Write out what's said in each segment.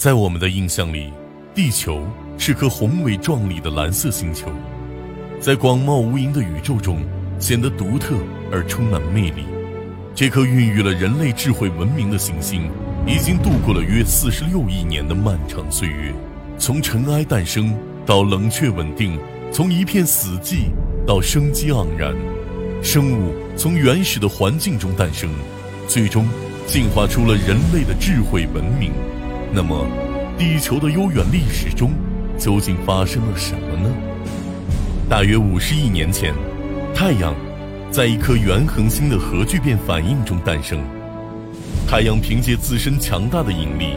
在我们的印象里，地球是颗宏伟壮丽的蓝色星球，在广袤无垠的宇宙中显得独特而充满魅力。这颗孕育了人类智慧文明的行星，已经度过了约四十六亿年的漫长岁月，从尘埃诞生到冷却稳定，从一片死寂到生机盎然，生物从原始的环境中诞生，最终进化出了人类的智慧文明。那么，地球的悠远历史中究竟发生了什么呢？大约五十亿年前，太阳在一颗原恒星的核聚变反应中诞生。太阳凭借自身强大的引力，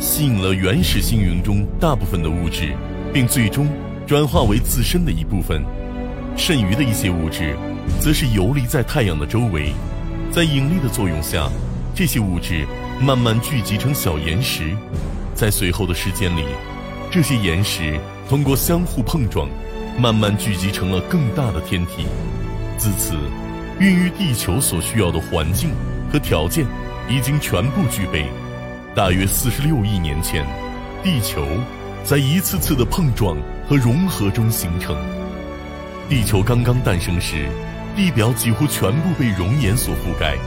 吸引了原始星云中大部分的物质，并最终转化为自身的一部分。剩余的一些物质，则是游离在太阳的周围，在引力的作用下，这些物质。慢慢聚集成小岩石，在随后的时间里，这些岩石通过相互碰撞，慢慢聚集成了更大的天体。自此，孕育地球所需要的环境和条件已经全部具备。大约四十六亿年前，地球在一次次的碰撞和融合中形成。地球刚刚诞生时，地表几乎全部被熔岩所覆盖。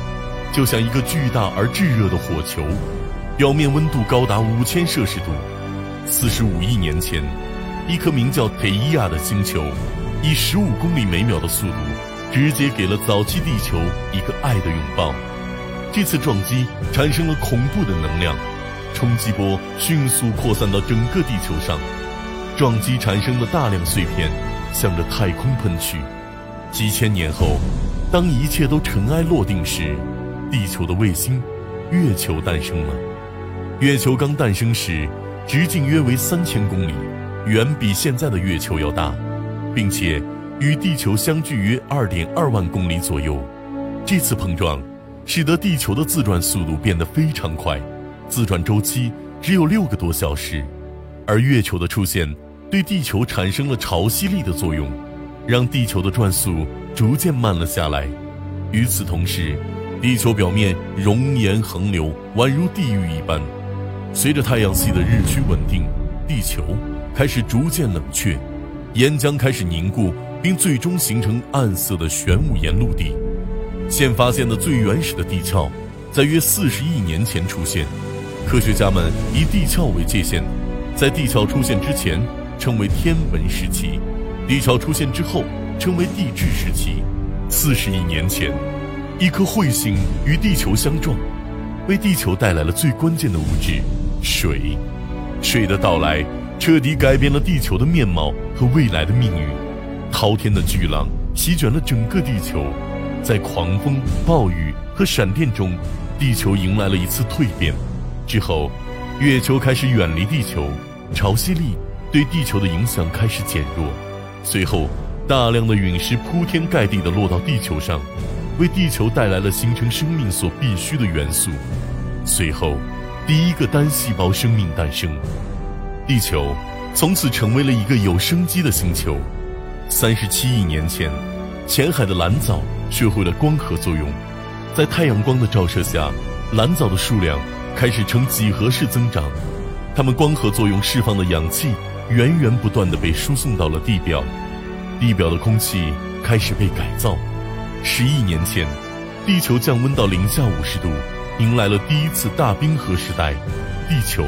就像一个巨大而炙热的火球，表面温度高达五千摄氏度。四十五亿年前，一颗名叫忒伊亚的星球，以十五公里每秒的速度，直接给了早期地球一个爱的拥抱。这次撞击产生了恐怖的能量，冲击波迅速扩散到整个地球上，撞击产生的大量碎片向着太空喷去。几千年后，当一切都尘埃落定时，地球的卫星，月球诞生了。月球刚诞生时，直径约为三千公里，远比现在的月球要大，并且与地球相距约二点二万公里左右。这次碰撞，使得地球的自转速度变得非常快，自转周期只有六个多小时。而月球的出现，对地球产生了潮汐力的作用，让地球的转速逐渐慢了下来。与此同时，地球表面熔岩横流，宛如地狱一般。随着太阳系的日趋稳定，地球开始逐渐冷却，岩浆开始凝固，并最终形成暗色的玄武岩陆地。现发现的最原始的地壳，在约四十亿年前出现。科学家们以地壳为界限，在地壳出现之前称为天文时期，地壳出现之后称为地质时期。四十亿年前。一颗彗星与地球相撞，为地球带来了最关键的物质——水。水的到来彻底改变了地球的面貌和未来的命运。滔天的巨浪席卷了整个地球，在狂风、暴雨和闪电中，地球迎来了一次蜕变。之后，月球开始远离地球，潮汐力对地球的影响开始减弱。随后，大量的陨石铺天盖地地落到地球上。为地球带来了形成生命所必需的元素。随后，第一个单细胞生命诞生，地球从此成为了一个有生机的星球。三十七亿年前，浅海的蓝藻学会了光合作用，在太阳光的照射下，蓝藻的数量开始呈几何式增长。它们光合作用释放的氧气源源不断地被输送到了地表，地表的空气开始被改造。十亿年前，地球降温到零下五十度，迎来了第一次大冰河时代，地球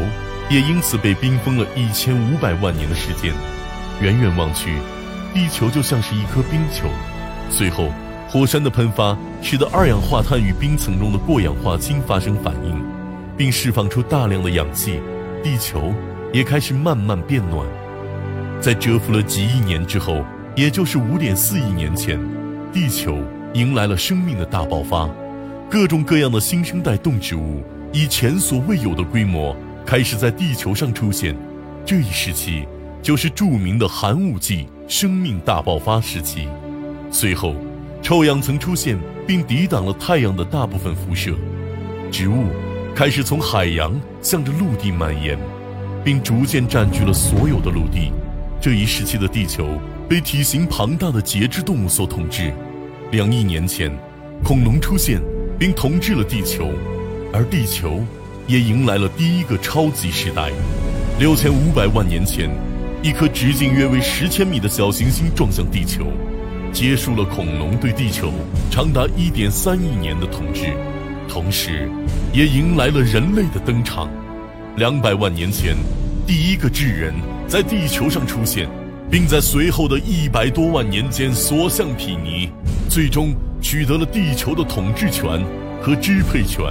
也因此被冰封了一千五百万年的时间。远远望去，地球就像是一颗冰球。随后，火山的喷发使得二氧化碳与冰层中的过氧化氢发生反应，并释放出大量的氧气，地球也开始慢慢变暖。在蛰伏了几亿年之后，也就是五点四亿年前，地球。迎来了生命的大爆发，各种各样的新生代动植物以前所未有的规模开始在地球上出现。这一时期就是著名的寒武纪生命大爆发时期。随后，臭氧层出现并抵挡了太阳的大部分辐射，植物开始从海洋向着陆地蔓延，并逐渐占据了所有的陆地。这一时期的地球被体型庞大的节肢动物所统治。两亿年前，恐龙出现并统治了地球，而地球也迎来了第一个超级时代。六千五百万年前，一颗直径约为十千米的小行星撞向地球，结束了恐龙对地球长达一点三亿年的统治，同时，也迎来了人类的登场。两百万年前，第一个智人在地球上出现，并在随后的一百多万年间所向披靡，最终取得了地球的统治权和支配权。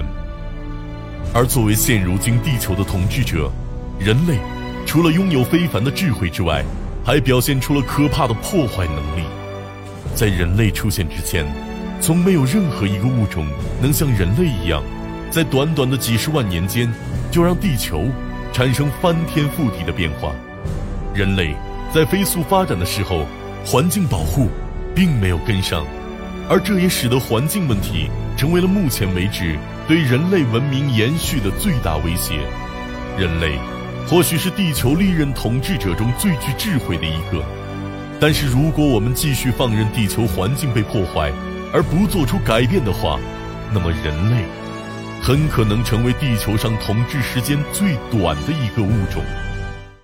而作为现如今地球的统治者，人类除了拥有非凡的智慧之外，还表现出了可怕的破坏能力。在人类出现之前，从没有任何一个物种能像人类一样，在短短的几十万年间，就让地球产生翻天覆地的变化。人类在飞速发展的时候，环境保护并没有跟上，而这也使得环境问题成为了目前为止。对人类文明延续的最大威胁，人类或许是地球历任统治者中最具智慧的一个，但是如果我们继续放任地球环境被破坏而不做出改变的话，那么人类很可能成为地球上统治时间最短的一个物种。